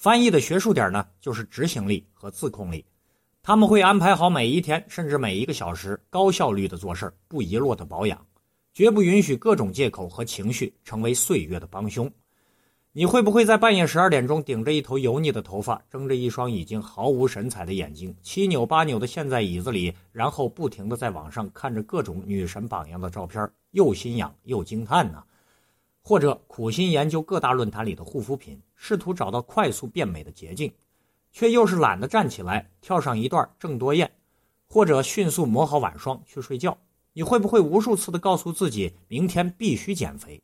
翻译的学术点呢，就是执行力和自控力。他们会安排好每一天，甚至每一个小时，高效率的做事，不遗落的保养，绝不允许各种借口和情绪成为岁月的帮凶。你会不会在半夜十二点钟，顶着一头油腻的头发，睁着一双已经毫无神采的眼睛，七扭八扭的陷在椅子里，然后不停的在网上看着各种女神榜样的照片，又心痒又惊叹呢？或者苦心研究各大论坛里的护肤品，试图找到快速变美的捷径，却又是懒得站起来跳上一段郑多燕，或者迅速抹好晚霜去睡觉。你会不会无数次的告诉自己，明天必须减肥，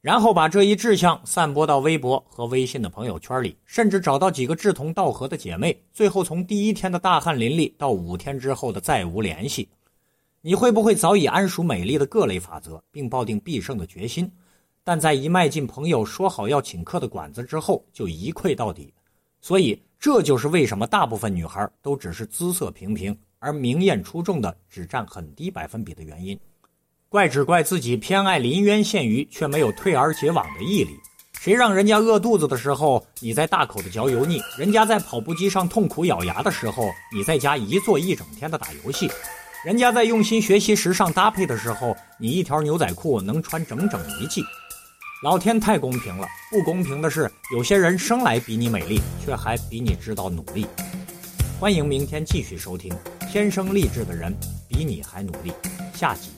然后把这一志向散播到微博和微信的朋友圈里，甚至找到几个志同道合的姐妹，最后从第一天的大汗淋漓到五天之后的再无联系？你会不会早已谙熟美丽的各类法则，并抱定必胜的决心？但在一迈进朋友说好要请客的馆子之后，就一溃到底。所以，这就是为什么大部分女孩都只是姿色平平，而明艳出众的只占很低百分比的原因。怪只怪自己偏爱临渊羡鱼，却没有退而结网的毅力。谁让人家饿肚子的时候，你在大口的嚼油腻；人家在跑步机上痛苦咬牙的时候，你在家一坐一整天的打游戏；人家在用心学习时尚搭配的时候，你一条牛仔裤能穿整整一季。老天太公平了，不公平的是，有些人生来比你美丽，却还比你知道努力。欢迎明天继续收听《天生丽质的人比你还努力》下集。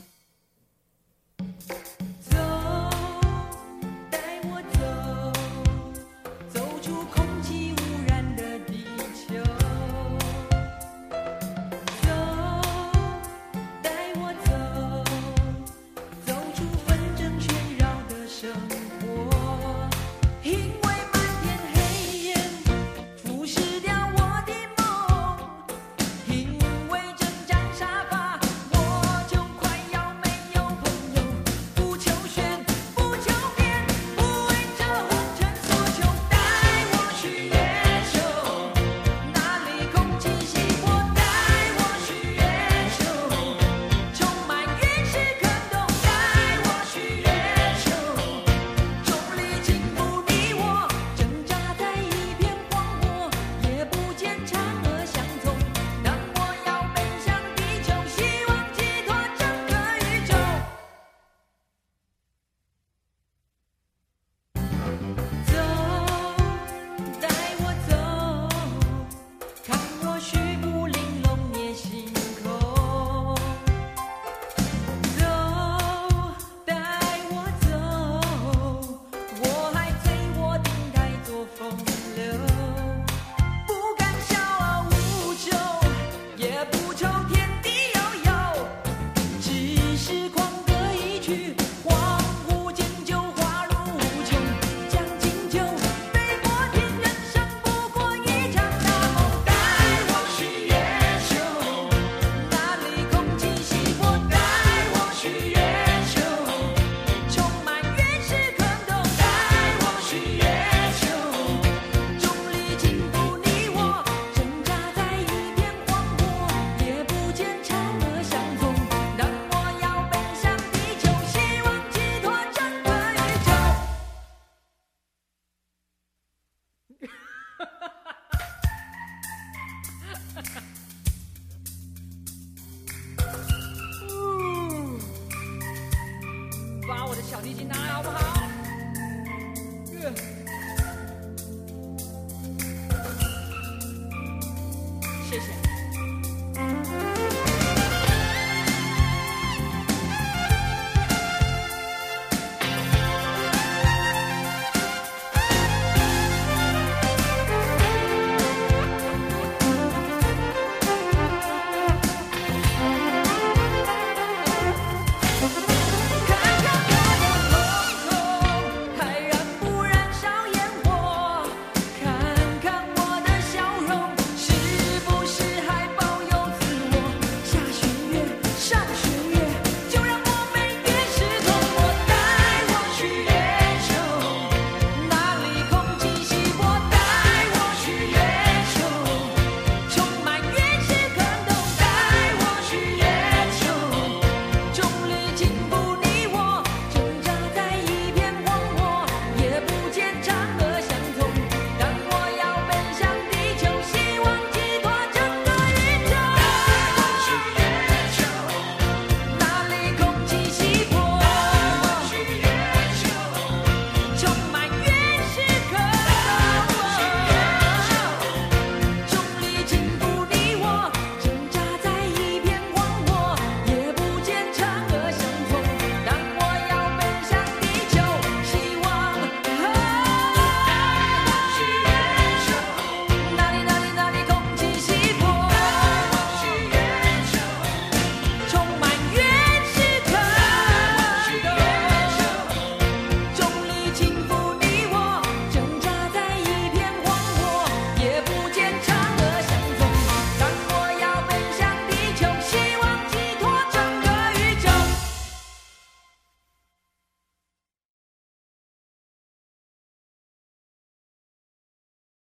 把我的小提琴拿来好不好？谢谢。